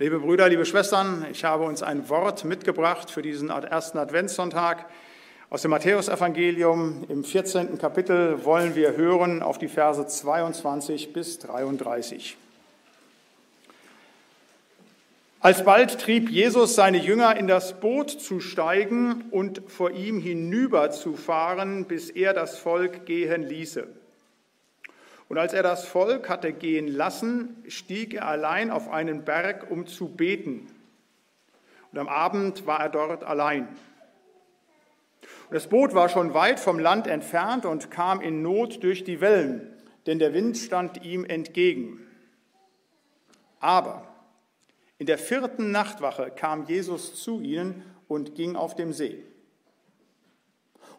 Liebe Brüder, liebe Schwestern, ich habe uns ein Wort mitgebracht für diesen ersten Adventssonntag. Aus dem Matthäusevangelium im 14. Kapitel wollen wir hören auf die Verse 22 bis 33. Alsbald trieb Jesus seine Jünger in das Boot zu steigen und vor ihm hinüber zu fahren, bis er das Volk gehen ließe. Und als er das Volk hatte gehen lassen, stieg er allein auf einen Berg, um zu beten. Und am Abend war er dort allein. Und das Boot war schon weit vom Land entfernt und kam in Not durch die Wellen, denn der Wind stand ihm entgegen. Aber in der vierten Nachtwache kam Jesus zu ihnen und ging auf dem See.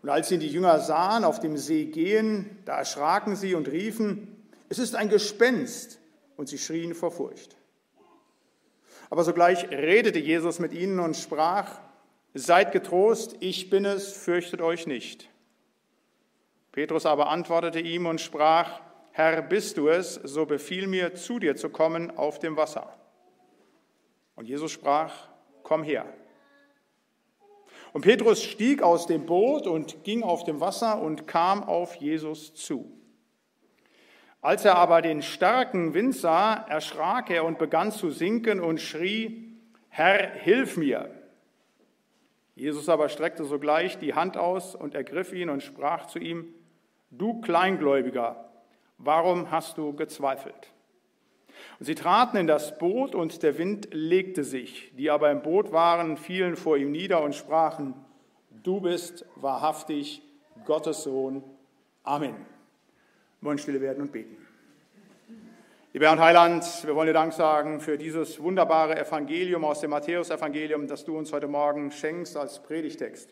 Und als ihn die Jünger sahen auf dem See gehen, da erschraken sie und riefen, es ist ein Gespenst, und sie schrien vor Furcht. Aber sogleich redete Jesus mit ihnen und sprach, Seid getrost, ich bin es, fürchtet euch nicht. Petrus aber antwortete ihm und sprach, Herr, bist du es, so befiehl mir, zu dir zu kommen auf dem Wasser. Und Jesus sprach, komm her. Und Petrus stieg aus dem Boot und ging auf dem Wasser und kam auf Jesus zu. Als er aber den starken Wind sah, erschrak er und begann zu sinken und schrie, Herr, hilf mir. Jesus aber streckte sogleich die Hand aus und ergriff ihn und sprach zu ihm, Du Kleingläubiger, warum hast du gezweifelt? Und sie traten in das Boot und der Wind legte sich. Die aber im Boot waren, fielen vor ihm nieder und sprachen, Du bist wahrhaftig Gottes Sohn. Amen. Wir wollen stille werden und beten. Lieber und Heiland, wir wollen dir Dank sagen für dieses wunderbare Evangelium aus dem Matthäusevangelium, das du uns heute Morgen schenkst als Predigtext.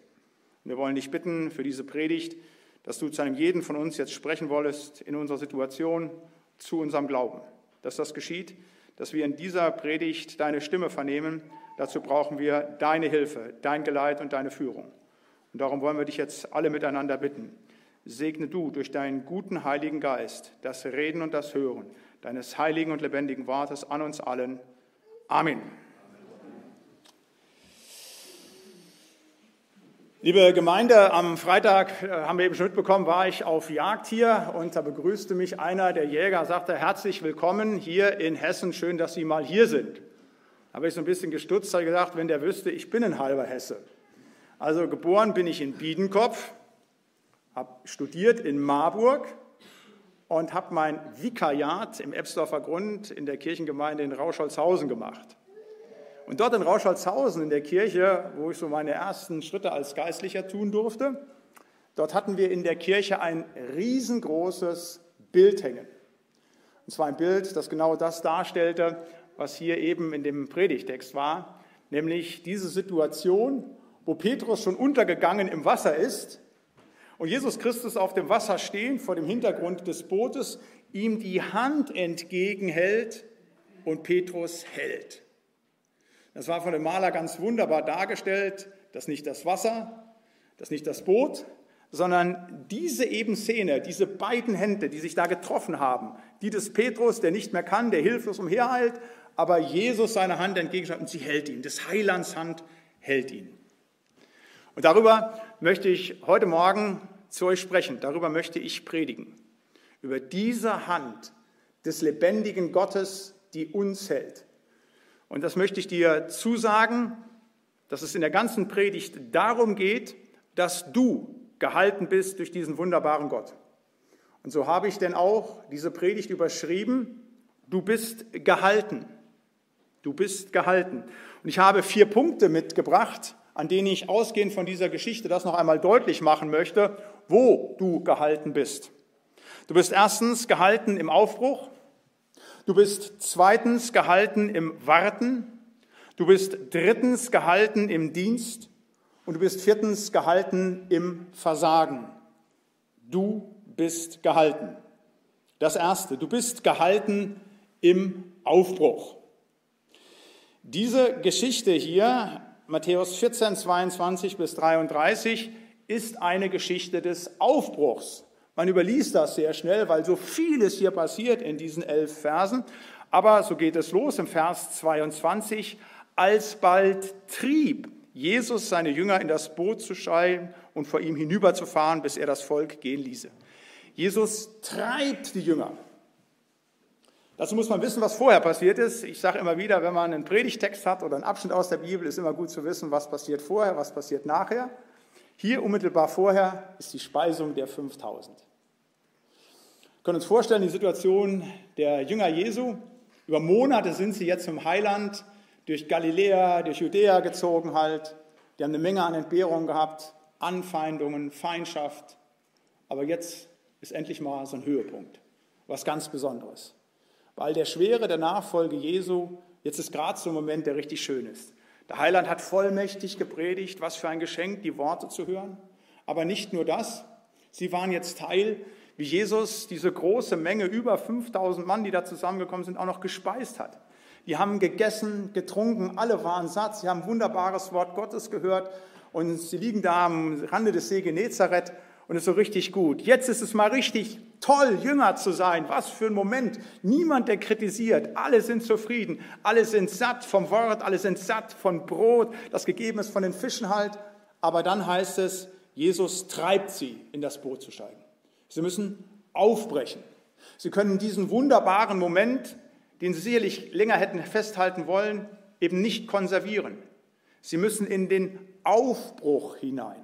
Und wir wollen dich bitten für diese Predigt, dass du zu einem jeden von uns jetzt sprechen wolltest in unserer Situation zu unserem Glauben. Dass das geschieht, dass wir in dieser Predigt deine Stimme vernehmen. Dazu brauchen wir deine Hilfe, dein Geleit und deine Führung. Und darum wollen wir dich jetzt alle miteinander bitten. Segne du durch deinen guten Heiligen Geist das Reden und das Hören deines heiligen und lebendigen Wortes an uns allen. Amen. Liebe Gemeinde, am Freitag äh, haben wir eben schon mitbekommen, war ich auf Jagd hier und da begrüßte mich einer der Jäger, sagte herzlich willkommen hier in Hessen, schön, dass Sie mal hier sind. Da habe ich so ein bisschen gestutzt, habe gesagt, wenn der wüsste, ich bin ein halber Hesse. Also geboren bin ich in Biedenkopf, habe studiert in Marburg, und habe mein Vikariat im Ebsdorfer Grund in der Kirchengemeinde in Rauschholzhausen gemacht. Und dort in Rauschholzhausen in der Kirche, wo ich so meine ersten Schritte als Geistlicher tun durfte, dort hatten wir in der Kirche ein riesengroßes Bild hängen. Und zwar ein Bild, das genau das darstellte, was hier eben in dem Predigtext war, nämlich diese Situation, wo Petrus schon untergegangen im Wasser ist und Jesus Christus auf dem Wasser stehen, vor dem Hintergrund des Bootes, ihm die Hand entgegenhält und Petrus hält. Das war von dem Maler ganz wunderbar dargestellt, dass nicht das Wasser, dass nicht das Boot, sondern diese eben Szene, diese beiden Hände, die sich da getroffen haben, die des Petrus, der nicht mehr kann, der hilflos umherheilt, aber Jesus seine Hand entgegenschreibt und sie hält ihn, des Heilands Hand hält ihn. Und darüber möchte ich heute Morgen zu euch sprechen, darüber möchte ich predigen. Über diese Hand des lebendigen Gottes, die uns hält. Und das möchte ich dir zusagen, dass es in der ganzen Predigt darum geht, dass du gehalten bist durch diesen wunderbaren Gott. Und so habe ich denn auch diese Predigt überschrieben, du bist gehalten. Du bist gehalten. Und ich habe vier Punkte mitgebracht, an denen ich ausgehend von dieser Geschichte das noch einmal deutlich machen möchte, wo du gehalten bist. Du bist erstens gehalten im Aufbruch, du bist zweitens gehalten im Warten, du bist drittens gehalten im Dienst und du bist viertens gehalten im Versagen. Du bist gehalten. Das erste, du bist gehalten im Aufbruch. Diese Geschichte hier Matthäus 14, 22 bis 33 ist eine Geschichte des Aufbruchs. Man überliest das sehr schnell, weil so vieles hier passiert in diesen elf Versen. Aber so geht es los im Vers 22. Alsbald trieb Jesus seine Jünger in das Boot zu steigen und vor ihm hinüberzufahren, bis er das Volk gehen ließe. Jesus treibt die Jünger. Dazu muss man wissen, was vorher passiert ist. Ich sage immer wieder, wenn man einen Predigtext hat oder einen Abschnitt aus der Bibel, ist immer gut zu wissen, was passiert vorher, was passiert nachher. Hier unmittelbar vorher ist die Speisung der 5000. Wir können uns vorstellen, die Situation der Jünger Jesu. Über Monate sind sie jetzt im Heiland durch Galiläa, durch Judäa gezogen halt. Die haben eine Menge an Entbehrungen gehabt, Anfeindungen, Feindschaft. Aber jetzt ist endlich mal so ein Höhepunkt, was ganz Besonderes. Weil der Schwere der Nachfolge Jesu, jetzt ist gerade so ein Moment, der richtig schön ist. Der Heiland hat vollmächtig gepredigt, was für ein Geschenk, die Worte zu hören. Aber nicht nur das, sie waren jetzt Teil, wie Jesus diese große Menge, über 5000 Mann, die da zusammengekommen sind, auch noch gespeist hat. Die haben gegessen, getrunken, alle waren satt, sie haben wunderbares Wort Gottes gehört und sie liegen da am Rande des See Genezareth und es ist so richtig gut. Jetzt ist es mal richtig toll, Jünger zu sein. Was für ein Moment. Niemand, der kritisiert. Alle sind zufrieden. Alle sind satt vom Wort. Alle sind satt von Brot, das gegeben ist von den Fischen halt. Aber dann heißt es, Jesus treibt sie, in das Boot zu steigen. Sie müssen aufbrechen. Sie können diesen wunderbaren Moment den sie sicherlich länger hätten festhalten wollen, eben nicht konservieren. Sie müssen in den Aufbruch hinein.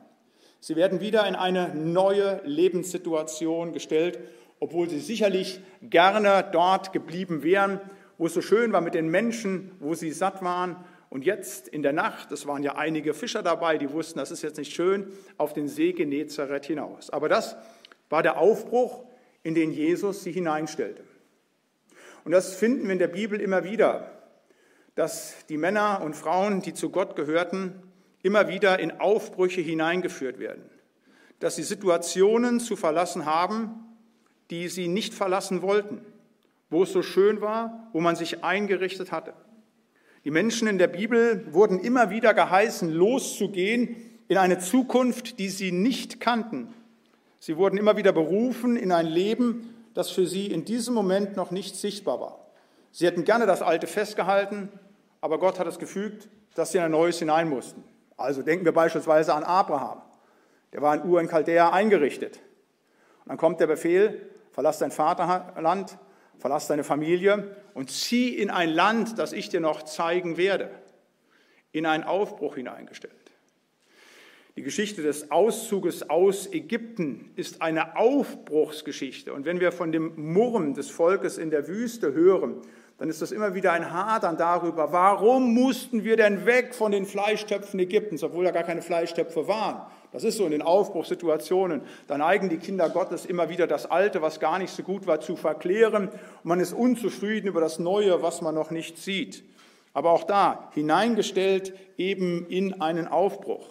Sie werden wieder in eine neue Lebenssituation gestellt, obwohl sie sicherlich gerne dort geblieben wären, wo es so schön war mit den Menschen, wo sie satt waren. Und jetzt in der Nacht, es waren ja einige Fischer dabei, die wussten, das ist jetzt nicht schön, auf den See Genezareth hinaus. Aber das war der Aufbruch, in den Jesus sie hineinstellte. Und das finden wir in der Bibel immer wieder, dass die Männer und Frauen, die zu Gott gehörten, immer wieder in Aufbrüche hineingeführt werden, dass sie Situationen zu verlassen haben, die sie nicht verlassen wollten, wo es so schön war, wo man sich eingerichtet hatte. Die Menschen in der Bibel wurden immer wieder geheißen, loszugehen in eine Zukunft, die sie nicht kannten. Sie wurden immer wieder berufen in ein Leben, das für sie in diesem Moment noch nicht sichtbar war. Sie hätten gerne das Alte festgehalten, aber Gott hat es gefügt, dass sie in ein Neues hinein mussten. Also denken wir beispielsweise an Abraham. Der war in Ur in Chaldea eingerichtet. Und dann kommt der Befehl, verlass dein Vaterland, verlass deine Familie und zieh in ein Land, das ich dir noch zeigen werde, in einen Aufbruch hineingestellt. Die Geschichte des Auszuges aus Ägypten ist eine Aufbruchsgeschichte. Und wenn wir von dem Murren des Volkes in der Wüste hören, dann ist das immer wieder ein Hadern darüber, warum mussten wir denn weg von den Fleischtöpfen Ägyptens, obwohl da gar keine Fleischtöpfe waren. Das ist so in den Aufbruchssituationen. Da neigen die Kinder Gottes immer wieder das Alte, was gar nicht so gut war, zu verklären. Und man ist unzufrieden über das Neue, was man noch nicht sieht. Aber auch da hineingestellt eben in einen Aufbruch.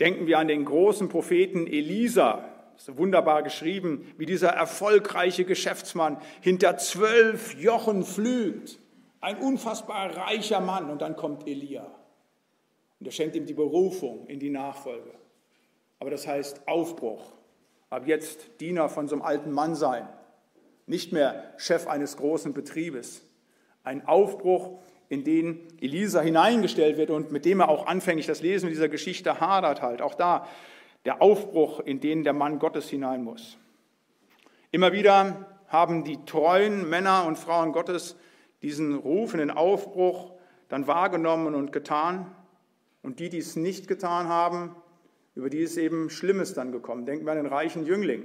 Denken wir an den großen Propheten Elisa, das ist wunderbar geschrieben, wie dieser erfolgreiche Geschäftsmann hinter zwölf Jochen pflügt. Ein unfassbar reicher Mann und dann kommt Elia. Und er schenkt ihm die Berufung in die Nachfolge. Aber das heißt Aufbruch. Ab jetzt Diener von so einem alten Mann sein. Nicht mehr Chef eines großen Betriebes. Ein Aufbruch in den Elisa hineingestellt wird und mit dem er auch anfänglich das Lesen dieser Geschichte hadert halt. Auch da der Aufbruch, in den der Mann Gottes hinein muss. Immer wieder haben die treuen Männer und Frauen Gottes diesen Ruf in den Aufbruch dann wahrgenommen und getan. Und die, die es nicht getan haben, über die ist eben Schlimmes dann gekommen. Denken wir an den reichen Jüngling,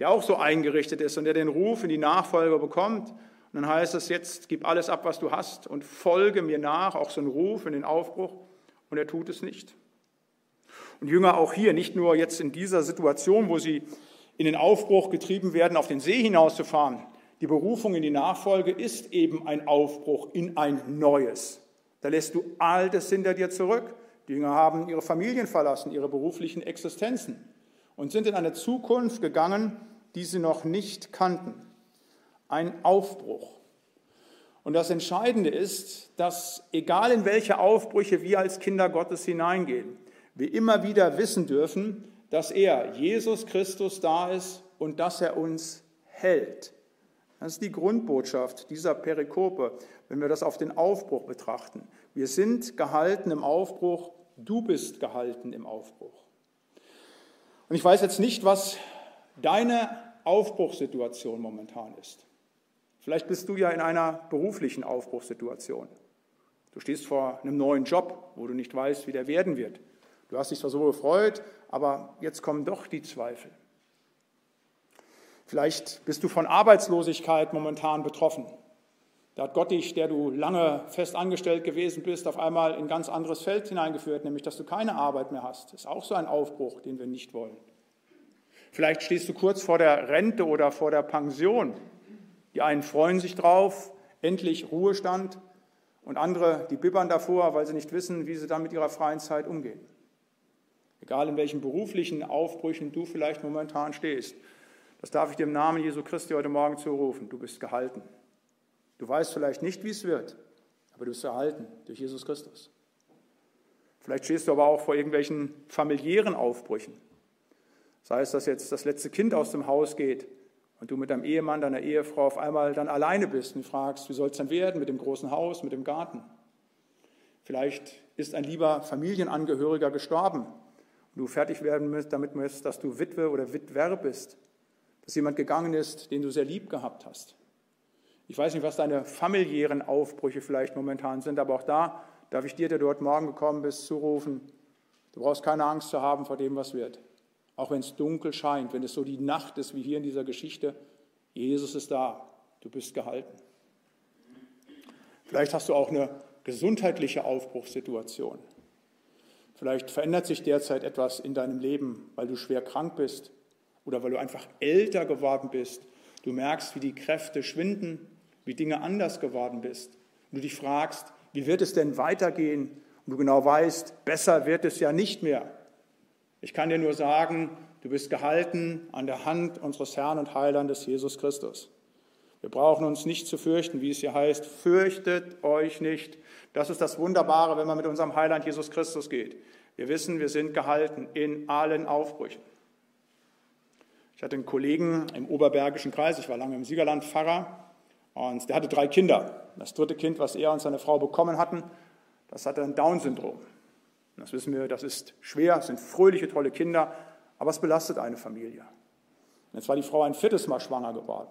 der auch so eingerichtet ist und der den Ruf in die Nachfolger bekommt und dann heißt es jetzt, gib alles ab, was du hast und folge mir nach, auch so ein Ruf in den Aufbruch. Und er tut es nicht. Und Jünger auch hier, nicht nur jetzt in dieser Situation, wo sie in den Aufbruch getrieben werden, auf den See hinauszufahren. Die Berufung in die Nachfolge ist eben ein Aufbruch in ein Neues. Da lässt du Altes hinter dir zurück. Die Jünger haben ihre Familien verlassen, ihre beruflichen Existenzen und sind in eine Zukunft gegangen, die sie noch nicht kannten ein Aufbruch. Und das Entscheidende ist, dass egal in welche Aufbrüche wir als Kinder Gottes hineingehen, wir immer wieder wissen dürfen, dass er, Jesus Christus, da ist und dass er uns hält. Das ist die Grundbotschaft dieser Perikope, wenn wir das auf den Aufbruch betrachten. Wir sind gehalten im Aufbruch, du bist gehalten im Aufbruch. Und ich weiß jetzt nicht, was deine Aufbruchssituation momentan ist. Vielleicht bist du ja in einer beruflichen Aufbruchssituation. Du stehst vor einem neuen Job, wo du nicht weißt, wie der werden wird. Du hast dich zwar so gefreut, aber jetzt kommen doch die Zweifel. Vielleicht bist du von Arbeitslosigkeit momentan betroffen. Da hat Gott dich, der du lange fest angestellt gewesen bist, auf einmal in ein ganz anderes Feld hineingeführt, nämlich dass du keine Arbeit mehr hast. Das ist auch so ein Aufbruch, den wir nicht wollen. Vielleicht stehst du kurz vor der Rente oder vor der Pension. Die einen freuen sich drauf, endlich Ruhestand, und andere, die bibbern davor, weil sie nicht wissen, wie sie dann mit ihrer freien Zeit umgehen. Egal in welchen beruflichen Aufbrüchen du vielleicht momentan stehst, das darf ich dir im Namen Jesu Christi heute Morgen zurufen. Du bist gehalten. Du weißt vielleicht nicht, wie es wird, aber du bist erhalten durch Jesus Christus. Vielleicht stehst du aber auch vor irgendwelchen familiären Aufbrüchen. Sei es, dass jetzt das letzte Kind aus dem Haus geht und du mit deinem Ehemann, deiner Ehefrau auf einmal dann alleine bist und fragst, wie soll es dann werden mit dem großen Haus, mit dem Garten? Vielleicht ist ein lieber Familienangehöriger gestorben und du fertig werden musst, damit musst, dass du Witwe oder Witwer bist, dass jemand gegangen ist, den du sehr lieb gehabt hast. Ich weiß nicht, was deine familiären Aufbrüche vielleicht momentan sind, aber auch da darf ich dir, der dort morgen gekommen bist, zurufen, du brauchst keine Angst zu haben vor dem, was wird. Auch wenn es dunkel scheint, wenn es so die Nacht ist wie hier in dieser Geschichte, Jesus ist da, du bist gehalten. Vielleicht hast du auch eine gesundheitliche Aufbruchssituation. Vielleicht verändert sich derzeit etwas in deinem Leben, weil du schwer krank bist oder weil du einfach älter geworden bist. Du merkst, wie die Kräfte schwinden, wie Dinge anders geworden bist. Und du dich fragst, wie wird es denn weitergehen? Und du genau weißt, besser wird es ja nicht mehr. Ich kann dir nur sagen, du bist gehalten an der Hand unseres Herrn und Heilandes Jesus Christus. Wir brauchen uns nicht zu fürchten, wie es hier heißt, fürchtet euch nicht. Das ist das Wunderbare, wenn man mit unserem Heiland Jesus Christus geht. Wir wissen, wir sind gehalten in allen Aufbrüchen. Ich hatte einen Kollegen im Oberbergischen Kreis, ich war lange im Siegerland Pfarrer, und der hatte drei Kinder. Das dritte Kind, was er und seine Frau bekommen hatten, das hatte ein Down-Syndrom. Das wissen wir, das ist schwer, es sind fröhliche, tolle Kinder, aber es belastet eine Familie. Und jetzt war die Frau ein viertes Mal schwanger geworden.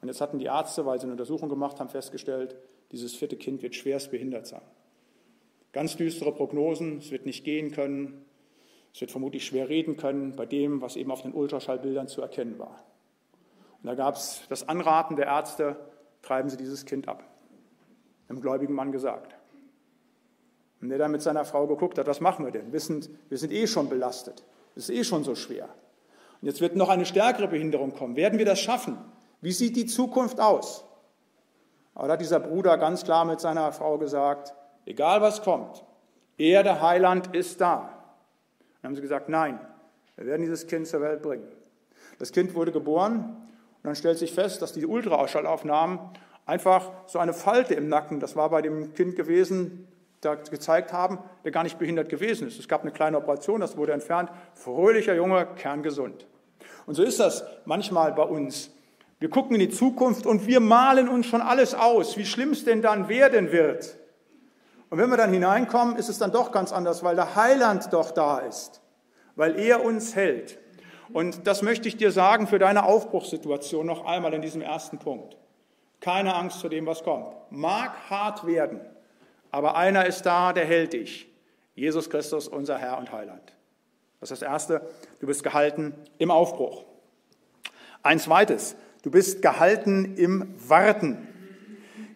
Und jetzt hatten die Ärzte, weil sie eine Untersuchung gemacht haben, festgestellt, dieses vierte Kind wird schwerst behindert sein. Ganz düstere Prognosen, es wird nicht gehen können, es wird vermutlich schwer reden können bei dem, was eben auf den Ultraschallbildern zu erkennen war. Und da gab es das Anraten der Ärzte, treiben Sie dieses Kind ab. Einem gläubigen Mann gesagt. Und der dann mit seiner Frau geguckt hat, was machen wir denn? Wir sind, wir sind eh schon belastet. Es ist eh schon so schwer. Und jetzt wird noch eine stärkere Behinderung kommen. Werden wir das schaffen? Wie sieht die Zukunft aus? Aber da hat dieser Bruder ganz klar mit seiner Frau gesagt, egal was kommt, er, der Heiland, ist da. Dann haben sie gesagt, nein, wir werden dieses Kind zur Welt bringen. Das Kind wurde geboren und dann stellt sich fest, dass die Ultraschallaufnahmen einfach so eine Falte im Nacken, das war bei dem Kind gewesen, da gezeigt haben, der gar nicht behindert gewesen ist. Es gab eine kleine Operation, das wurde entfernt. Fröhlicher Junge, kerngesund. Und so ist das manchmal bei uns. Wir gucken in die Zukunft und wir malen uns schon alles aus, wie schlimm es denn dann werden wird. Und wenn wir dann hineinkommen, ist es dann doch ganz anders, weil der Heiland doch da ist, weil er uns hält. Und das möchte ich dir sagen für deine Aufbruchssituation noch einmal in diesem ersten Punkt. Keine Angst vor dem, was kommt. Mag hart werden. Aber einer ist da, der hält dich. Jesus Christus, unser Herr und Heiland. Das ist das Erste. Du bist gehalten im Aufbruch. Ein zweites. Du bist gehalten im Warten.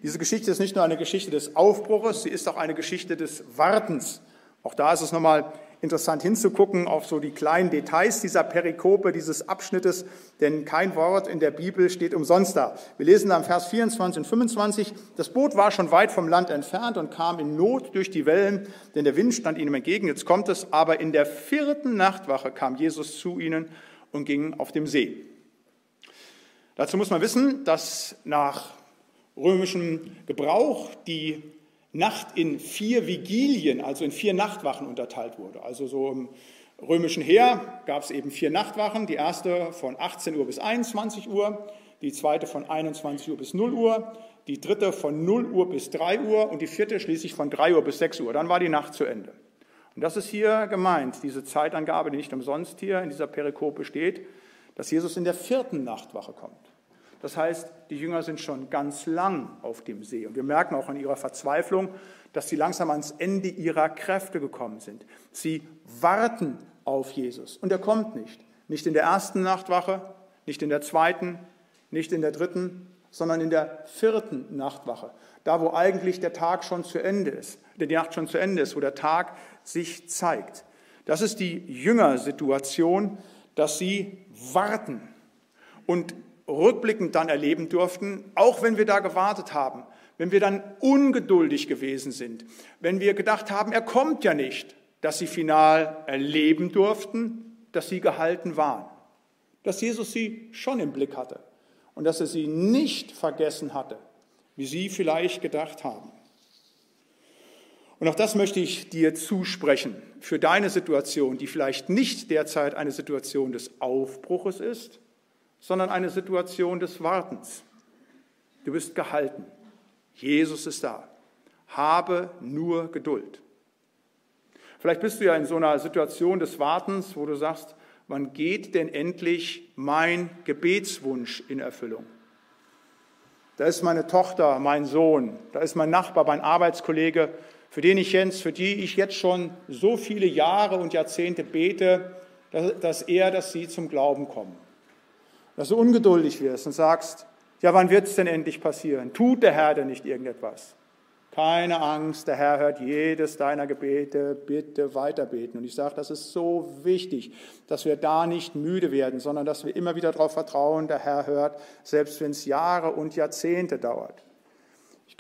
Diese Geschichte ist nicht nur eine Geschichte des Aufbruches, sie ist auch eine Geschichte des Wartens. Auch da ist es nochmal interessant hinzugucken auf so die kleinen Details dieser Perikope, dieses Abschnittes, denn kein Wort in der Bibel steht umsonst da. Wir lesen da im Vers 24 und 25, das Boot war schon weit vom Land entfernt und kam in Not durch die Wellen, denn der Wind stand ihnen entgegen. Jetzt kommt es, aber in der vierten Nachtwache kam Jesus zu ihnen und ging auf dem See. Dazu muss man wissen, dass nach römischem Gebrauch die Nacht in vier Vigilien, also in vier Nachtwachen unterteilt wurde. Also so im römischen Heer gab es eben vier Nachtwachen. Die erste von 18 Uhr bis 21 Uhr, die zweite von 21 Uhr bis 0 Uhr, die dritte von 0 Uhr bis 3 Uhr und die vierte schließlich von 3 Uhr bis 6 Uhr. Dann war die Nacht zu Ende. Und das ist hier gemeint, diese Zeitangabe, die nicht umsonst hier in dieser Perikope steht, dass Jesus in der vierten Nachtwache kommt. Das heißt, die Jünger sind schon ganz lang auf dem See. Und wir merken auch in ihrer Verzweiflung, dass sie langsam ans Ende ihrer Kräfte gekommen sind. Sie warten auf Jesus. Und er kommt nicht. Nicht in der ersten Nachtwache, nicht in der zweiten, nicht in der dritten, sondern in der vierten Nachtwache. Da, wo eigentlich der Tag schon zu Ende ist, die Nacht schon zu Ende ist, wo der Tag sich zeigt. Das ist die Jüngersituation, dass sie warten und rückblickend dann erleben durften, auch wenn wir da gewartet haben, wenn wir dann ungeduldig gewesen sind, wenn wir gedacht haben, er kommt ja nicht, dass sie final erleben durften, dass sie gehalten waren, dass Jesus sie schon im Blick hatte und dass er sie nicht vergessen hatte, wie sie vielleicht gedacht haben. Und auch das möchte ich dir zusprechen für deine Situation, die vielleicht nicht derzeit eine Situation des Aufbruches ist, sondern eine Situation des Wartens. Du bist gehalten. Jesus ist da. Habe nur Geduld. Vielleicht bist du ja in so einer Situation des Wartens, wo du sagst, wann geht denn endlich mein Gebetswunsch in Erfüllung? Da ist meine Tochter, mein Sohn, da ist mein Nachbar, mein Arbeitskollege, für den ich jetzt, für die ich jetzt schon so viele Jahre und Jahrzehnte bete, dass er, dass sie zum Glauben kommen. Dass du ungeduldig wirst und sagst, ja, wann wird es denn endlich passieren? Tut der Herr denn nicht irgendetwas? Keine Angst, der Herr hört jedes deiner Gebete, bitte weiterbeten. Und ich sage, das ist so wichtig, dass wir da nicht müde werden, sondern dass wir immer wieder darauf vertrauen, der Herr hört, selbst wenn es Jahre und Jahrzehnte dauert.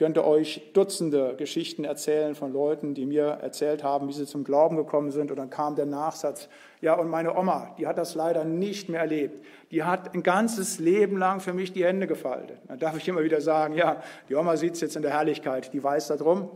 Ich könnte euch Dutzende Geschichten erzählen von Leuten, die mir erzählt haben, wie sie zum Glauben gekommen sind. Und dann kam der Nachsatz, ja, und meine Oma, die hat das leider nicht mehr erlebt. Die hat ein ganzes Leben lang für mich die Hände gefaltet. Dann darf ich immer wieder sagen, ja, die Oma sieht es jetzt in der Herrlichkeit, die weiß darum.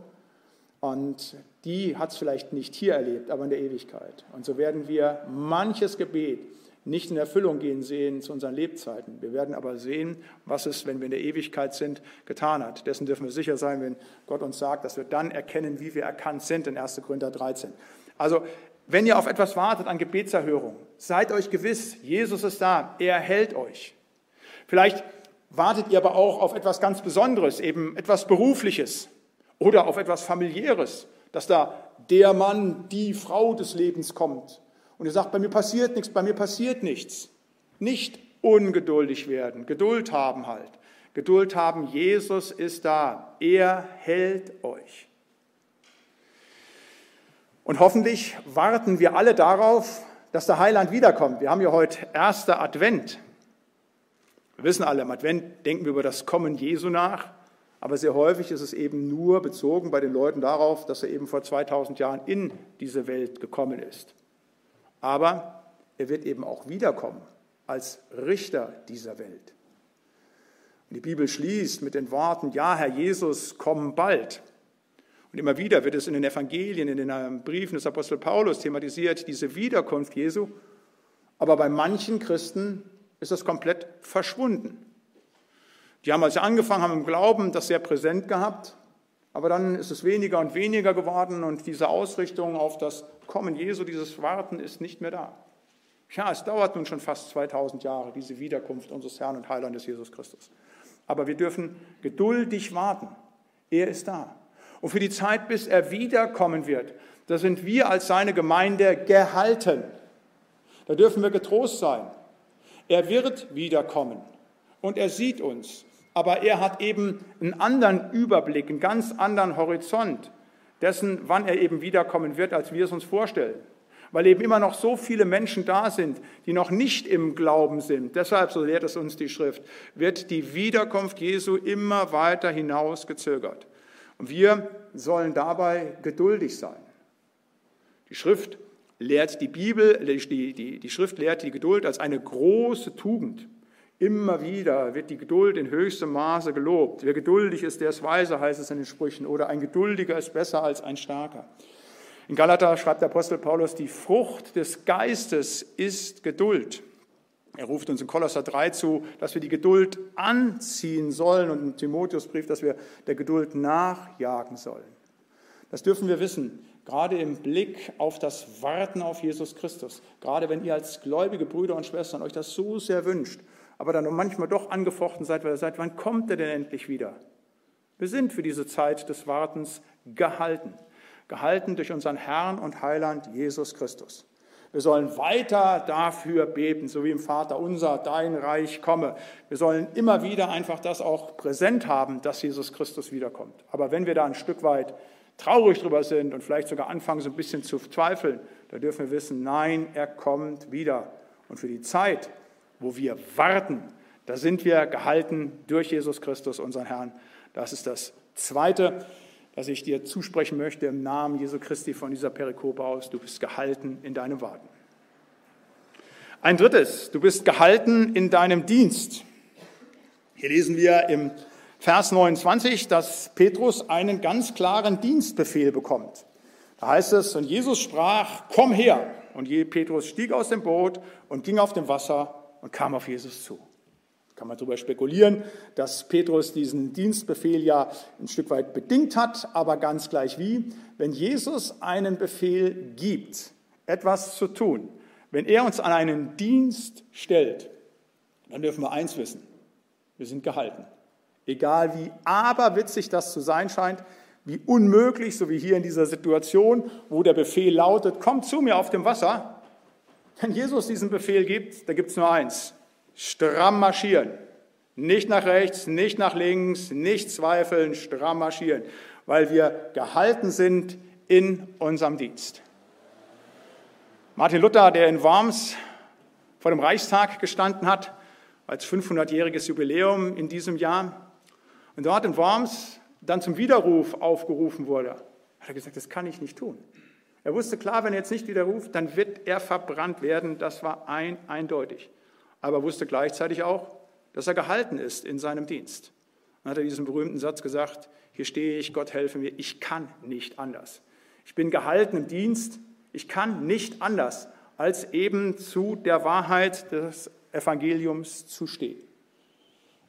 Und die hat es vielleicht nicht hier erlebt, aber in der Ewigkeit. Und so werden wir manches Gebet nicht in Erfüllung gehen sehen zu unseren Lebzeiten. Wir werden aber sehen, was es, wenn wir in der Ewigkeit sind, getan hat. Dessen dürfen wir sicher sein, wenn Gott uns sagt, dass wir dann erkennen, wie wir erkannt sind in 1. Korinther 13. Also, wenn ihr auf etwas wartet an Gebetserhörung, seid euch gewiss, Jesus ist da, er hält euch. Vielleicht wartet ihr aber auch auf etwas ganz Besonderes, eben etwas Berufliches oder auf etwas Familiäres, dass da der Mann, die Frau des Lebens kommt und ihr sagt, bei mir passiert nichts, bei mir passiert nichts. Nicht ungeduldig werden, Geduld haben halt. Geduld haben, Jesus ist da, er hält euch. Und hoffentlich warten wir alle darauf, dass der Heiland wiederkommt. Wir haben ja heute erster Advent. Wir wissen alle, im Advent denken wir über das Kommen Jesu nach, aber sehr häufig ist es eben nur bezogen bei den Leuten darauf, dass er eben vor 2000 Jahren in diese Welt gekommen ist. Aber er wird eben auch wiederkommen als Richter dieser Welt. Und die Bibel schließt mit den Worten, ja, Herr Jesus, komm bald. Und immer wieder wird es in den Evangelien, in den Briefen des Apostel Paulus thematisiert, diese Wiederkunft Jesu. Aber bei manchen Christen ist das komplett verschwunden. Die haben, als sie angefangen haben im Glauben, das sehr präsent gehabt. Aber dann ist es weniger und weniger geworden und diese Ausrichtung auf das Kommen Jesu, dieses Warten ist nicht mehr da. Ja, es dauert nun schon fast 2000 Jahre, diese Wiederkunft unseres Herrn und Heilandes Jesus Christus. Aber wir dürfen geduldig warten. Er ist da. Und für die Zeit, bis er wiederkommen wird, da sind wir als seine Gemeinde gehalten. Da dürfen wir getrost sein. Er wird wiederkommen und er sieht uns aber er hat eben einen anderen Überblick, einen ganz anderen Horizont dessen, wann er eben wiederkommen wird, als wir es uns vorstellen. Weil eben immer noch so viele Menschen da sind, die noch nicht im Glauben sind. Deshalb, so lehrt es uns die Schrift, wird die Wiederkunft Jesu immer weiter hinausgezögert. Und wir sollen dabei geduldig sein. Die Schrift lehrt die Bibel, die, die, die Schrift lehrt die Geduld als eine große Tugend. Immer wieder wird die Geduld in höchstem Maße gelobt. Wer geduldig ist, der ist weise, heißt es in den Sprüchen. Oder ein Geduldiger ist besser als ein Starker. In Galater schreibt der Apostel Paulus, die Frucht des Geistes ist Geduld. Er ruft uns in Kolosser 3 zu, dass wir die Geduld anziehen sollen und im Timotheusbrief, dass wir der Geduld nachjagen sollen. Das dürfen wir wissen, gerade im Blick auf das Warten auf Jesus Christus. Gerade wenn ihr als gläubige Brüder und Schwestern euch das so sehr wünscht, aber dann manchmal doch angefochten seid, weil ihr seid, wann kommt er denn endlich wieder? Wir sind für diese Zeit des Wartens gehalten. Gehalten durch unseren Herrn und Heiland Jesus Christus. Wir sollen weiter dafür beten, so wie im Vater unser, dein Reich komme. Wir sollen immer wieder einfach das auch präsent haben, dass Jesus Christus wiederkommt. Aber wenn wir da ein Stück weit traurig drüber sind und vielleicht sogar anfangen, so ein bisschen zu zweifeln, da dürfen wir wissen, nein, er kommt wieder. Und für die Zeit, wo wir warten, da sind wir gehalten durch Jesus Christus, unseren Herrn. Das ist das Zweite, das ich dir zusprechen möchte im Namen Jesu Christi von dieser Perikope aus. Du bist gehalten in deinem Warten. Ein drittes, du bist gehalten in deinem Dienst. Hier lesen wir im Vers 29, dass Petrus einen ganz klaren Dienstbefehl bekommt. Da heißt es, und Jesus sprach, komm her. Und Petrus stieg aus dem Boot und ging auf dem Wasser und kam auf Jesus zu. Kann man darüber spekulieren, dass Petrus diesen Dienstbefehl ja ein Stück weit bedingt hat, aber ganz gleich wie. Wenn Jesus einen Befehl gibt, etwas zu tun, wenn er uns an einen Dienst stellt, dann dürfen wir eins wissen, wir sind gehalten. Egal wie aberwitzig das zu sein scheint, wie unmöglich, so wie hier in dieser Situation, wo der Befehl lautet, komm zu mir auf dem Wasser. Wenn Jesus diesen Befehl gibt, da gibt es nur eins, stramm marschieren. Nicht nach rechts, nicht nach links, nicht zweifeln, stramm marschieren, weil wir gehalten sind in unserem Dienst. Martin Luther, der in Worms vor dem Reichstag gestanden hat, als 500-jähriges Jubiläum in diesem Jahr, und dort in Worms dann zum Widerruf aufgerufen wurde, hat er gesagt, das kann ich nicht tun. Er wusste klar, wenn er jetzt nicht widerruft, dann wird er verbrannt werden. Das war ein, eindeutig. Aber er wusste gleichzeitig auch, dass er gehalten ist in seinem Dienst. Dann hat er diesen berühmten Satz gesagt, hier stehe ich, Gott helfe mir, ich kann nicht anders. Ich bin gehalten im Dienst, ich kann nicht anders, als eben zu der Wahrheit des Evangeliums zu stehen.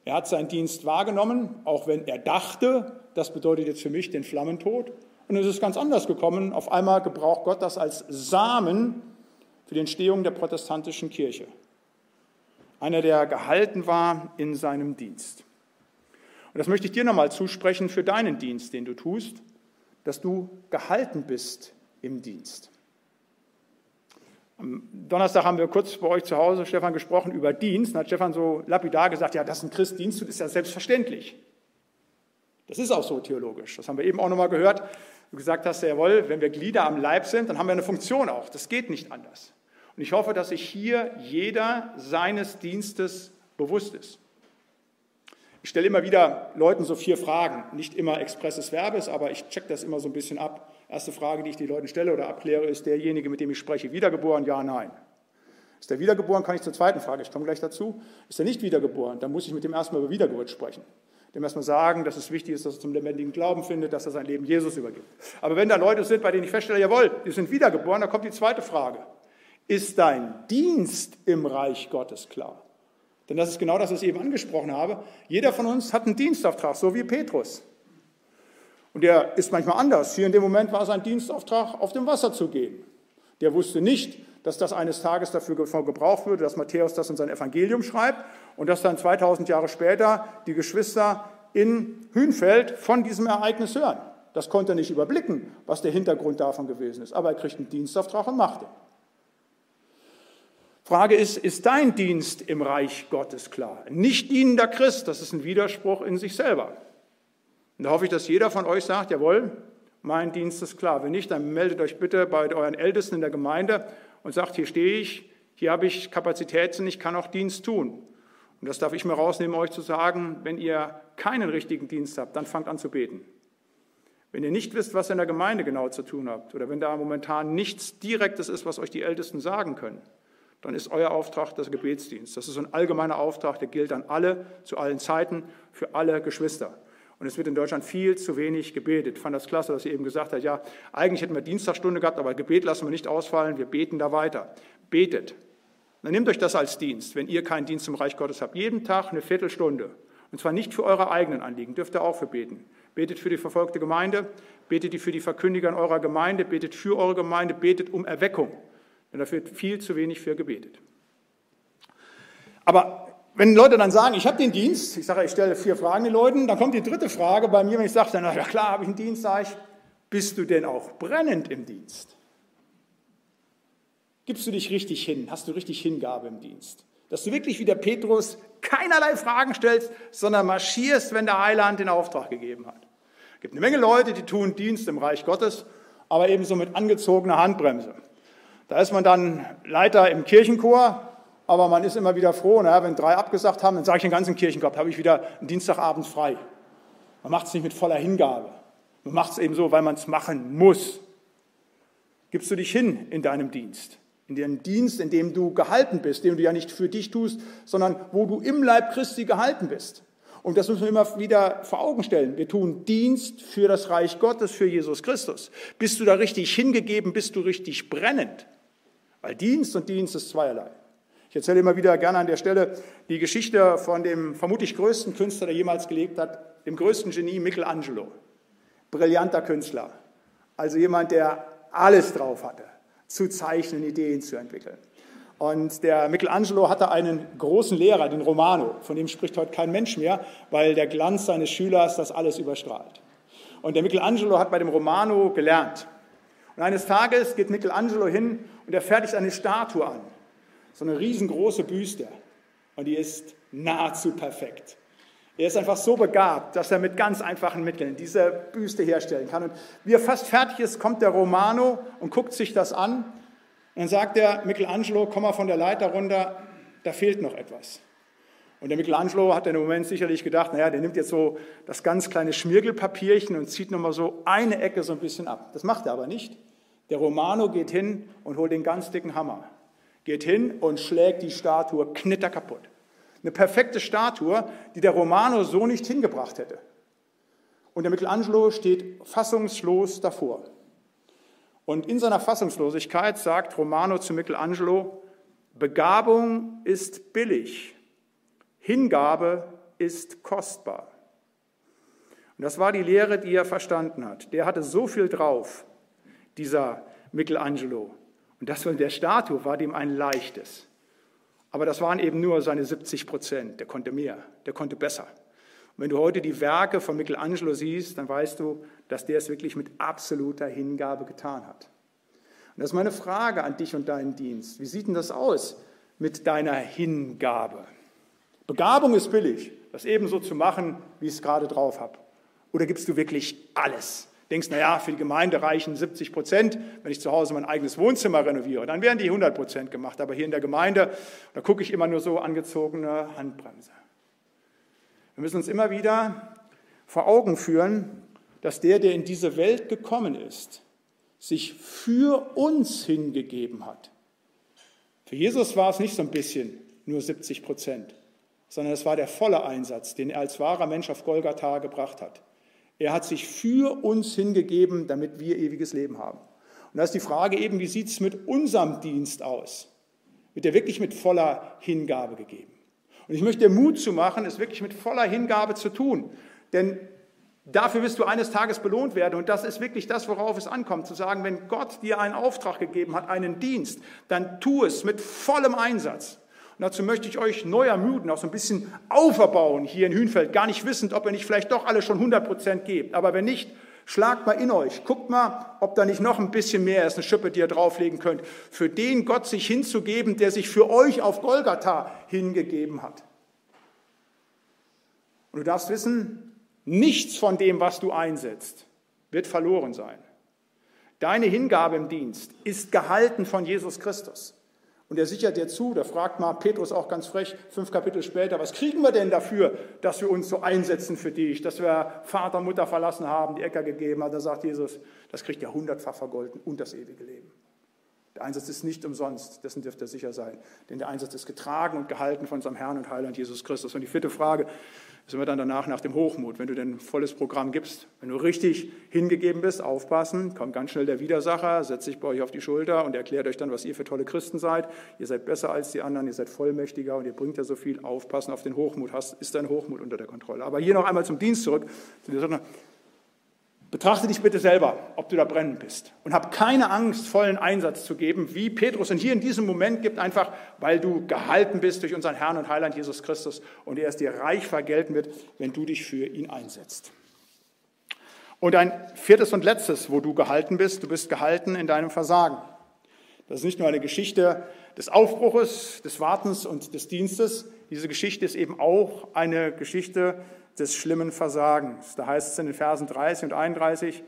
Er hat seinen Dienst wahrgenommen, auch wenn er dachte, das bedeutet jetzt für mich den Flammentod. Und es ist ganz anders gekommen. Auf einmal gebraucht Gott das als Samen für die Entstehung der protestantischen Kirche. Einer, der gehalten war in seinem Dienst. Und das möchte ich dir nochmal zusprechen für deinen Dienst, den du tust, dass du gehalten bist im Dienst. Am Donnerstag haben wir kurz bei euch zu Hause, Stefan, gesprochen über Dienst. Da hat Stefan so lapidar gesagt, ja, dass ein Christ Dienst tut, ist ja selbstverständlich. Das ist auch so theologisch. Das haben wir eben auch nochmal gehört. Du gesagt hast, jawohl, wenn wir Glieder am Leib sind, dann haben wir eine Funktion auch. Das geht nicht anders. Und ich hoffe, dass sich hier jeder seines Dienstes bewusst ist. Ich stelle immer wieder Leuten so vier Fragen, nicht immer expresses Verbes, aber ich check das immer so ein bisschen ab. Erste Frage, die ich den Leuten stelle oder abkläre, ist derjenige, mit dem ich spreche, wiedergeboren? Ja, nein. Ist der wiedergeboren, kann ich zur zweiten Frage, ich komme gleich dazu. Ist er nicht wiedergeboren, dann muss ich mit dem erstmal über Wiedergeburt sprechen. Dem erstmal sagen, dass es wichtig ist, dass er zum lebendigen Glauben findet, dass er sein Leben Jesus übergibt. Aber wenn da Leute sind, bei denen ich feststelle, jawohl, die sind wiedergeboren, dann kommt die zweite Frage. Ist dein Dienst im Reich Gottes klar? Denn das ist genau das, was ich eben angesprochen habe. Jeder von uns hat einen Dienstauftrag, so wie Petrus. Und der ist manchmal anders. Hier in dem Moment war sein Dienstauftrag, auf dem Wasser zu gehen. Der wusste nicht, dass das eines Tages dafür gebraucht würde, dass Matthäus das in sein Evangelium schreibt und dass dann 2000 Jahre später die Geschwister in Hünfeld von diesem Ereignis hören. Das konnte er nicht überblicken, was der Hintergrund davon gewesen ist. Aber er kriegt einen Dienstauftrag und macht ihn. Frage ist, ist dein Dienst im Reich Gottes klar? Nicht dienender Christ, das ist ein Widerspruch in sich selber. Und da hoffe ich, dass jeder von euch sagt, jawohl, mein Dienst ist klar. Wenn nicht, dann meldet euch bitte bei euren Ältesten in der Gemeinde und sagt, hier stehe ich, hier habe ich Kapazitäten, ich kann auch Dienst tun. Und das darf ich mir rausnehmen, euch zu sagen, wenn ihr keinen richtigen Dienst habt, dann fangt an zu beten. Wenn ihr nicht wisst, was ihr in der Gemeinde genau zu tun habt, oder wenn da momentan nichts Direktes ist, was euch die Ältesten sagen können, dann ist euer Auftrag das Gebetsdienst. Das ist ein allgemeiner Auftrag, der gilt an alle, zu allen Zeiten, für alle Geschwister. Und es wird in Deutschland viel zu wenig gebetet. Ich fand das klasse, dass sie eben gesagt hat, ja, eigentlich hätten wir Dienstagsstunde gehabt, aber Gebet lassen wir nicht ausfallen, wir beten da weiter. Betet. dann nehmt euch das als Dienst, wenn ihr keinen Dienst im Reich Gottes habt. Jeden Tag eine Viertelstunde. Und zwar nicht für eure eigenen Anliegen, dürft ihr auch für beten. Betet für die verfolgte Gemeinde, betet für die Verkündiger in eurer Gemeinde, betet für eure Gemeinde, betet um Erweckung. Denn da wird viel zu wenig für gebetet. Aber wenn Leute dann sagen, ich habe den Dienst, ich sage, ich stelle vier Fragen den Leuten, dann kommt die dritte Frage bei mir, wenn ich sage, na ja klar, habe ich einen Dienst, sage ich, bist du denn auch brennend im Dienst? Gibst du dich richtig hin? Hast du richtig Hingabe im Dienst? Dass du wirklich wie der Petrus keinerlei Fragen stellst, sondern marschierst, wenn der Heiland den Auftrag gegeben hat. Es gibt eine Menge Leute, die tun Dienst im Reich Gottes, aber ebenso mit angezogener Handbremse. Da ist man dann Leiter im Kirchenchor, aber man ist immer wieder froh, na, wenn drei abgesagt haben, dann sage ich den ganzen Kirchenchor, habe ich wieder einen Dienstagabend frei. Man macht es nicht mit voller Hingabe. Man macht es eben so, weil man es machen muss. Gibst du dich hin in deinem Dienst? in dem Dienst, in dem du gehalten bist, den du ja nicht für dich tust, sondern wo du im Leib Christi gehalten bist. Und das müssen wir immer wieder vor Augen stellen. Wir tun Dienst für das Reich Gottes, für Jesus Christus. Bist du da richtig hingegeben, bist du richtig brennend? Weil Dienst und Dienst ist zweierlei. Ich erzähle immer wieder gerne an der Stelle die Geschichte von dem vermutlich größten Künstler, der jemals gelebt hat, dem größten Genie Michelangelo. Brillanter Künstler. Also jemand, der alles drauf hatte zu zeichnen, Ideen zu entwickeln. Und der Michelangelo hatte einen großen Lehrer, den Romano, von dem spricht heute kein Mensch mehr, weil der Glanz seines Schülers das alles überstrahlt. Und der Michelangelo hat bei dem Romano gelernt. Und eines Tages geht Michelangelo hin und er fertigt eine Statue an. So eine riesengroße Büste. Und die ist nahezu perfekt. Er ist einfach so begabt, dass er mit ganz einfachen Mitteln diese Büste herstellen kann. Und wie er fast fertig ist, kommt der Romano und guckt sich das an. Und dann sagt der Michelangelo, komm mal von der Leiter runter, da fehlt noch etwas. Und der Michelangelo hat in dem Moment sicherlich gedacht, naja, der nimmt jetzt so das ganz kleine Schmirgelpapierchen und zieht nochmal so eine Ecke so ein bisschen ab. Das macht er aber nicht. Der Romano geht hin und holt den ganz dicken Hammer. Geht hin und schlägt die Statue knitter kaputt. Eine perfekte Statue, die der Romano so nicht hingebracht hätte. Und der Michelangelo steht fassungslos davor. Und in seiner Fassungslosigkeit sagt Romano zu Michelangelo, Begabung ist billig, Hingabe ist kostbar. Und das war die Lehre, die er verstanden hat. Der hatte so viel drauf, dieser Michelangelo. Und das von der Statue war dem ein leichtes. Aber das waren eben nur seine 70 Prozent. Der konnte mehr, der konnte besser. Und wenn du heute die Werke von Michelangelo siehst, dann weißt du, dass der es wirklich mit absoluter Hingabe getan hat. Und das ist meine Frage an dich und deinen Dienst. Wie sieht denn das aus mit deiner Hingabe? Begabung ist billig, das ebenso zu machen, wie ich es gerade drauf habe. Oder gibst du wirklich alles? Denkst, naja, für die Gemeinde reichen 70 Prozent, wenn ich zu Hause mein eigenes Wohnzimmer renoviere, dann werden die 100 Prozent gemacht. Aber hier in der Gemeinde, da gucke ich immer nur so angezogene Handbremse. Wir müssen uns immer wieder vor Augen führen, dass der, der in diese Welt gekommen ist, sich für uns hingegeben hat. Für Jesus war es nicht so ein bisschen nur 70 Prozent, sondern es war der volle Einsatz, den er als wahrer Mensch auf Golgatha gebracht hat. Er hat sich für uns hingegeben, damit wir ewiges Leben haben. Und da ist die Frage eben, wie sieht es mit unserem Dienst aus? Wird er wirklich mit voller Hingabe gegeben? Und ich möchte dir Mut zu machen, es wirklich mit voller Hingabe zu tun. Denn dafür wirst du eines Tages belohnt werden. Und das ist wirklich das, worauf es ankommt, zu sagen, wenn Gott dir einen Auftrag gegeben hat, einen Dienst, dann tu es mit vollem Einsatz. Und dazu möchte ich euch neu ermuten, auch so ein bisschen auferbauen hier in Hünfeld, gar nicht wissend, ob ihr nicht vielleicht doch alle schon 100 Prozent gebt. Aber wenn nicht, schlagt mal in euch, guckt mal, ob da nicht noch ein bisschen mehr ist, eine Schippe, die ihr drauflegen könnt, für den Gott sich hinzugeben, der sich für euch auf Golgatha hingegeben hat. Und du darfst wissen, nichts von dem, was du einsetzt, wird verloren sein. Deine Hingabe im Dienst ist gehalten von Jesus Christus. Und er sichert dir zu, da fragt mal Petrus auch ganz frech, fünf Kapitel später, was kriegen wir denn dafür, dass wir uns so einsetzen für dich, dass wir Vater, Mutter verlassen haben, die Äcker gegeben haben. Da sagt Jesus, das kriegt ihr hundertfach vergolten und das ewige Leben. Der Einsatz ist nicht umsonst, dessen dürft ihr sicher sein. Denn der Einsatz ist getragen und gehalten von unserem Herrn und Heiland Jesus Christus. Und die vierte Frage, sind wir dann danach nach dem Hochmut. Wenn du denn volles Programm gibst, wenn du richtig hingegeben bist, aufpassen, kommt ganz schnell der Widersacher, setzt sich bei euch auf die Schulter und erklärt euch dann, was ihr für tolle Christen seid. Ihr seid besser als die anderen, ihr seid vollmächtiger und ihr bringt ja so viel. Aufpassen auf den Hochmut. Hast, ist dein Hochmut unter der Kontrolle. Aber hier noch einmal zum Dienst zurück. Betrachte dich bitte selber, ob du da brennend bist. Und hab keine Angst, vollen Einsatz zu geben, wie Petrus. Und hier in diesem Moment gibt einfach, weil du gehalten bist durch unseren Herrn und Heiland Jesus Christus und er es dir reich vergelten wird, wenn du dich für ihn einsetzt. Und ein viertes und letztes, wo du gehalten bist, du bist gehalten in deinem Versagen. Das ist nicht nur eine Geschichte des Aufbruches, des Wartens und des Dienstes. Diese Geschichte ist eben auch eine Geschichte des schlimmen Versagens. Da heißt es in den Versen 30 und 31,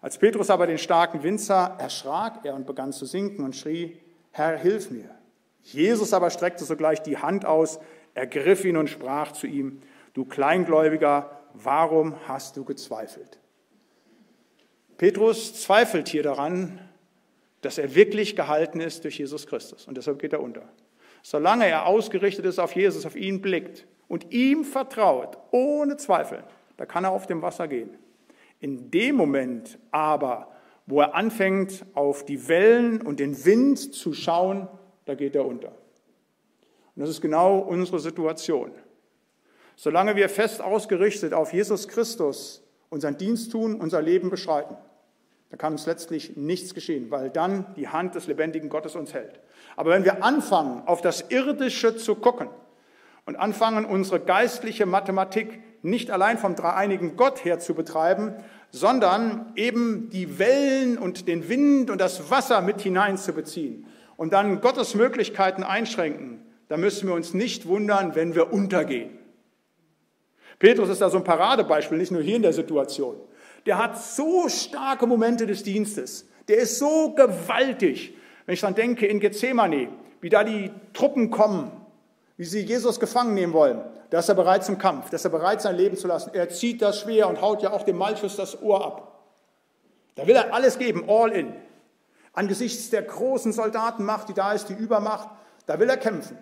als Petrus aber den starken Wind sah, erschrak er und begann zu sinken und schrie, Herr, hilf mir. Jesus aber streckte sogleich die Hand aus, ergriff ihn und sprach zu ihm, du Kleingläubiger, warum hast du gezweifelt? Petrus zweifelt hier daran, dass er wirklich gehalten ist durch Jesus Christus und deshalb geht er unter. Solange er ausgerichtet ist auf Jesus, auf ihn blickt, und ihm vertraut, ohne Zweifel, da kann er auf dem Wasser gehen. In dem Moment aber, wo er anfängt, auf die Wellen und den Wind zu schauen, da geht er unter. Und das ist genau unsere Situation. Solange wir fest ausgerichtet auf Jesus Christus unseren Dienst tun, unser Leben beschreiten, da kann uns letztlich nichts geschehen, weil dann die Hand des lebendigen Gottes uns hält. Aber wenn wir anfangen, auf das Irdische zu gucken, und anfangen, unsere geistliche Mathematik nicht allein vom dreieinigen Gott her zu betreiben, sondern eben die Wellen und den Wind und das Wasser mit hineinzubeziehen und dann Gottes Möglichkeiten einschränken, da müssen wir uns nicht wundern, wenn wir untergehen. Petrus ist da so ein Paradebeispiel, nicht nur hier in der Situation. Der hat so starke Momente des Dienstes. Der ist so gewaltig. Wenn ich dann denke in Gethsemane, wie da die Truppen kommen wie sie Jesus gefangen nehmen wollen. Da ist er bereit zum Kampf, da ist er bereit, sein Leben zu lassen. Er zieht das Schwer und haut ja auch dem Malchus das Ohr ab. Da will er alles geben, all in. Angesichts der großen Soldatenmacht, die da ist, die Übermacht, da will er kämpfen.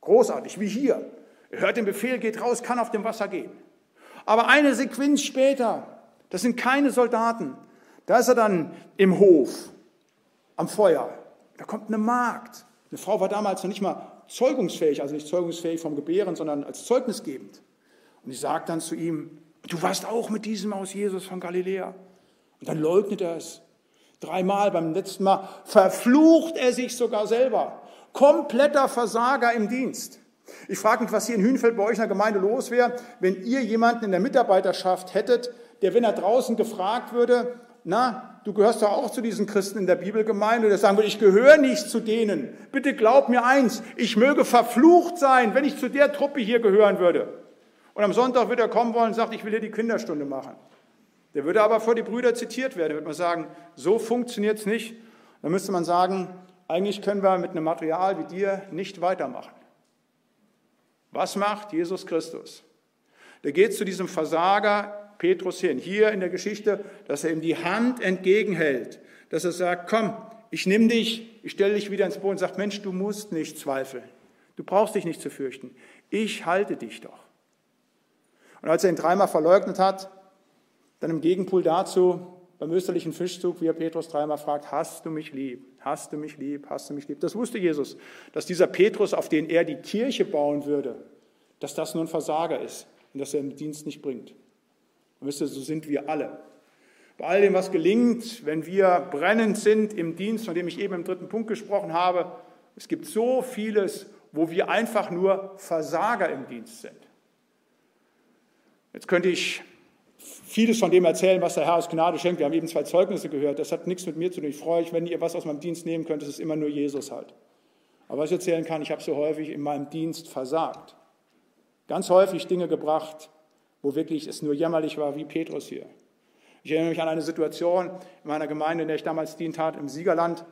Großartig, wie hier. Er hört den Befehl, geht raus, kann auf dem Wasser gehen. Aber eine Sequenz später, das sind keine Soldaten, da ist er dann im Hof, am Feuer. Da kommt eine Magd. Eine Frau war damals noch nicht mal zeugungsfähig, also nicht zeugungsfähig vom Gebären, sondern als zeugnisgebend. Und ich sage dann zu ihm, du warst auch mit diesem aus Jesus von Galiläa. Und dann leugnet er es. Dreimal, beim letzten Mal verflucht er sich sogar selber. Kompletter Versager im Dienst. Ich frage mich, was hier in Hünfeld bei euch in der Gemeinde los wäre, wenn ihr jemanden in der Mitarbeiterschaft hättet, der, wenn er draußen gefragt würde, na, du gehörst doch auch zu diesen Christen in der Bibelgemeinde, der sagen würde, ich gehöre nicht zu denen. Bitte glaub mir eins, ich möge verflucht sein, wenn ich zu der Truppe hier gehören würde. Und am Sonntag wird er kommen wollen und sagt, ich will hier die Kinderstunde machen. Der würde aber vor die Brüder zitiert werden, würde man sagen, so funktioniert es nicht. Dann müsste man sagen, eigentlich können wir mit einem Material wie dir nicht weitermachen. Was macht Jesus Christus? Der geht zu diesem Versager Petrus hin. Hier in der Geschichte, dass er ihm die Hand entgegenhält, dass er sagt, komm, ich nehme dich, ich stelle dich wieder ins Boot und sagt, Mensch, du musst nicht zweifeln. Du brauchst dich nicht zu fürchten. Ich halte dich doch. Und als er ihn dreimal verleugnet hat, dann im Gegenpool dazu, beim österlichen Fischzug, wie er Petrus dreimal fragt, hast du mich lieb, hast du mich lieb, hast du mich lieb. Das wusste Jesus, dass dieser Petrus, auf den er die Kirche bauen würde, dass das nur ein Versager ist und dass er den Dienst nicht bringt. Und wisst ihr, so sind wir alle. Bei all dem, was gelingt, wenn wir brennend sind im Dienst, von dem ich eben im dritten Punkt gesprochen habe, es gibt so vieles, wo wir einfach nur Versager im Dienst sind. Jetzt könnte ich vieles von dem erzählen, was der Herr aus Gnade schenkt. Wir haben eben zwei Zeugnisse gehört. Das hat nichts mit mir zu tun. Ich freue mich, wenn ihr was aus meinem Dienst nehmen könnt. Das ist immer nur Jesus halt. Aber was ich erzählen kann, ich habe so häufig in meinem Dienst versagt. Ganz häufig Dinge gebracht, wo wirklich es nur jämmerlich war, wie Petrus hier. Ich erinnere mich an eine Situation in meiner Gemeinde, in der ich damals dient hat, im Siegerland.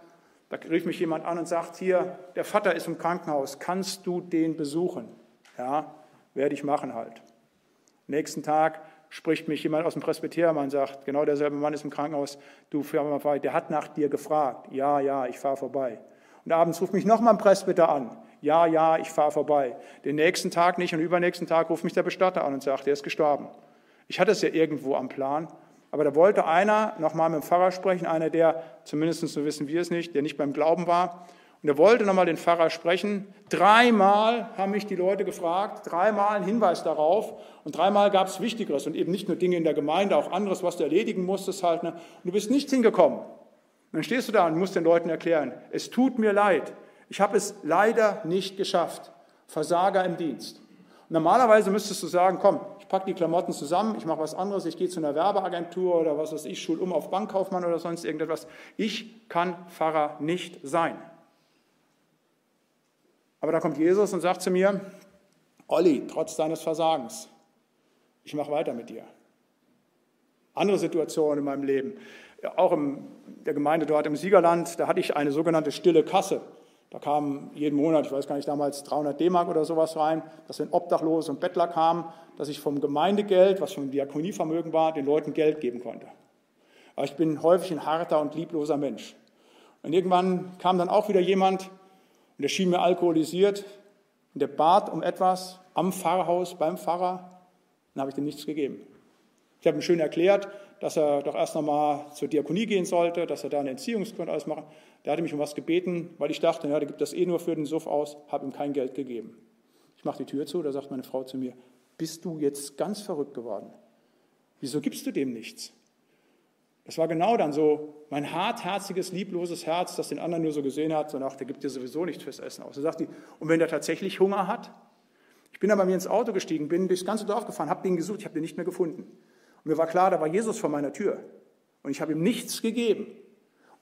Da rief mich jemand an und sagt, hier, der Vater ist im Krankenhaus, kannst du den besuchen? Ja, werde ich machen halt. Nächsten Tag spricht mich jemand aus dem Presbyterium und sagt, genau derselbe Mann ist im Krankenhaus, du fahr mal vorbei, der hat nach dir gefragt. Ja, ja, ich fahre vorbei. Und abends ruft mich nochmal ein Presbyter an. Ja, ja, ich fahre vorbei. Den nächsten Tag nicht und übernächsten Tag ruft mich der Bestatter an und sagt, er ist gestorben. Ich hatte es ja irgendwo am Plan, aber da wollte einer nochmal mit dem Pfarrer sprechen, einer, der, zumindest so wissen wir es nicht, der nicht beim Glauben war. Und er wollte nochmal den Pfarrer sprechen. Dreimal haben mich die Leute gefragt, dreimal ein Hinweis darauf. Und dreimal gab es Wichtigeres und eben nicht nur Dinge in der Gemeinde, auch anderes, was du erledigen musstest halt. Ne? Und du bist nicht hingekommen. Und dann stehst du da und musst den Leuten erklären, es tut mir leid, ich habe es leider nicht geschafft. Versager im Dienst. Normalerweise müsstest du sagen, komm, ich packe die Klamotten zusammen, ich mache was anderes, ich gehe zu einer Werbeagentur oder was weiß ich, schul um auf Bankkaufmann oder sonst irgendetwas. Ich kann Pfarrer nicht sein. Aber da kommt Jesus und sagt zu mir, Olli, trotz deines Versagens, ich mache weiter mit dir. Andere Situationen in meinem Leben, auch in der Gemeinde dort im Siegerland, da hatte ich eine sogenannte stille Kasse. Da kamen jeden Monat, ich weiß gar nicht, damals 300 D-Mark oder sowas rein, dass wenn Obdachlose und Bettler kamen, dass ich vom Gemeindegeld, was vom Diakonievermögen war, den Leuten Geld geben konnte. Aber ich bin häufig ein harter und liebloser Mensch. Und irgendwann kam dann auch wieder jemand und der schien mir alkoholisiert und der bat um etwas am Pfarrhaus beim Pfarrer. Dann habe ich dem nichts gegeben. Ich habe ihm schön erklärt, dass er doch erst nochmal zur Diakonie gehen sollte, dass er da eine Entziehungsgrund alles machen. Der hatte mich um was gebeten, weil ich dachte, ja, der gibt das eh nur für den Suff aus, habe ihm kein Geld gegeben. Ich mache die Tür zu, da sagt meine Frau zu mir, bist du jetzt ganz verrückt geworden? Wieso gibst du dem nichts? Das war genau dann so mein hartherziges, liebloses Herz, das den anderen nur so gesehen hat, so nach, der gibt dir sowieso nichts fürs Essen aus. Da sagt die, und wenn der tatsächlich Hunger hat? Ich bin dann bei mir ins Auto gestiegen, bin durchs ganze Dorf gefahren, habe den gesucht, ich habe den nicht mehr gefunden. Mir war klar, da war Jesus vor meiner Tür. Und ich habe ihm nichts gegeben.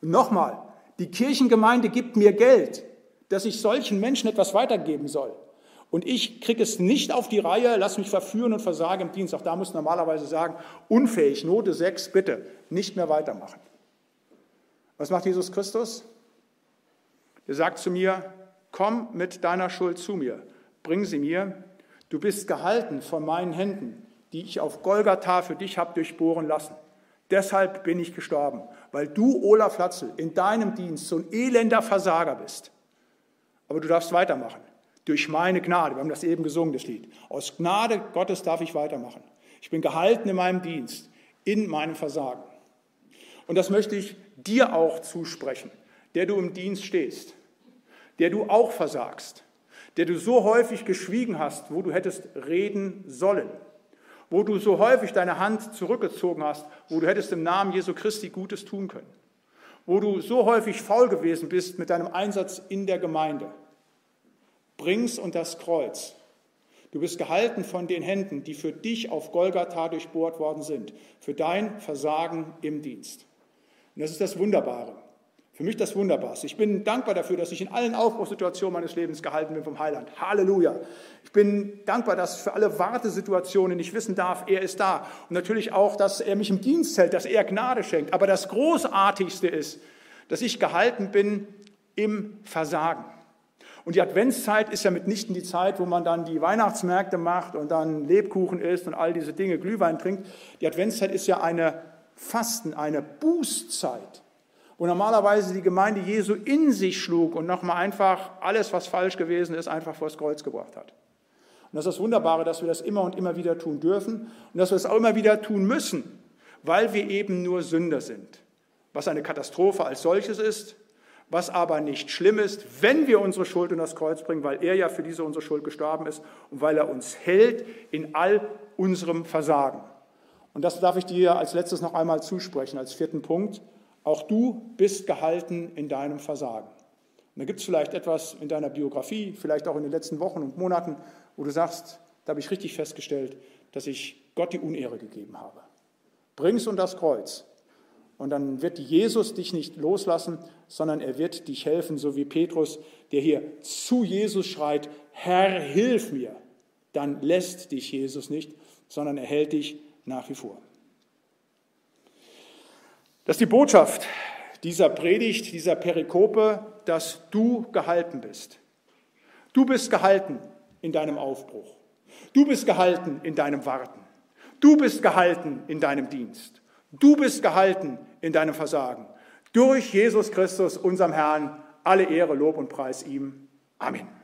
Und nochmal, die Kirchengemeinde gibt mir Geld, dass ich solchen Menschen etwas weitergeben soll. Und ich kriege es nicht auf die Reihe, lass mich verführen und versage im Dienst. Auch da muss normalerweise sagen, unfähig, Note 6, bitte, nicht mehr weitermachen. Was macht Jesus Christus? Er sagt zu mir, komm mit deiner Schuld zu mir, bring sie mir. Du bist gehalten von meinen Händen, die ich auf Golgatha für dich habe durchbohren lassen. Deshalb bin ich gestorben, weil du, Olaf Latzel, in deinem Dienst so ein elender Versager bist. Aber du darfst weitermachen. Durch meine Gnade. Wir haben das eben gesungen, das Lied. Aus Gnade Gottes darf ich weitermachen. Ich bin gehalten in meinem Dienst, in meinem Versagen. Und das möchte ich dir auch zusprechen, der du im Dienst stehst, der du auch versagst, der du so häufig geschwiegen hast, wo du hättest reden sollen wo du so häufig deine Hand zurückgezogen hast, wo du hättest im Namen Jesu Christi Gutes tun können, wo du so häufig faul gewesen bist mit deinem Einsatz in der Gemeinde. Bring's und das Kreuz. Du bist gehalten von den Händen, die für dich auf Golgatha durchbohrt worden sind, für dein Versagen im Dienst. Und das ist das Wunderbare. Für mich das Wunderbarste. Ich bin dankbar dafür, dass ich in allen Aufbruchssituationen meines Lebens gehalten bin vom Heiland. Halleluja. Ich bin dankbar, dass für alle Wartesituationen ich wissen darf, er ist da. Und natürlich auch, dass er mich im Dienst hält, dass er Gnade schenkt. Aber das Großartigste ist, dass ich gehalten bin im Versagen. Und die Adventszeit ist ja mitnichten die Zeit, wo man dann die Weihnachtsmärkte macht und dann Lebkuchen isst und all diese Dinge, Glühwein trinkt. Die Adventszeit ist ja eine Fasten, eine Bußzeit normalerweise die Gemeinde Jesu in sich schlug und nochmal einfach alles, was falsch gewesen ist, einfach vors Kreuz gebracht hat. Und das ist das Wunderbare, dass wir das immer und immer wieder tun dürfen und dass wir es auch immer wieder tun müssen, weil wir eben nur Sünder sind. Was eine Katastrophe als solches ist, was aber nicht schlimm ist, wenn wir unsere Schuld in das Kreuz bringen, weil er ja für diese unsere Schuld gestorben ist und weil er uns hält in all unserem Versagen. Und das darf ich dir als letztes noch einmal zusprechen, als vierten Punkt. Auch du bist gehalten in deinem Versagen. Und da gibt es vielleicht etwas in deiner Biografie, vielleicht auch in den letzten Wochen und Monaten, wo du sagst, da habe ich richtig festgestellt, dass ich Gott die Unehre gegeben habe. Bring's und das Kreuz. Und dann wird Jesus dich nicht loslassen, sondern er wird dich helfen, so wie Petrus, der hier zu Jesus schreit, Herr, hilf mir. Dann lässt dich Jesus nicht, sondern er hält dich nach wie vor. Das ist die Botschaft dieser Predigt, dieser Perikope, dass du gehalten bist. Du bist gehalten in deinem Aufbruch. Du bist gehalten in deinem Warten. Du bist gehalten in deinem Dienst. Du bist gehalten in deinem Versagen. Durch Jesus Christus, unserem Herrn, alle Ehre, Lob und Preis ihm. Amen.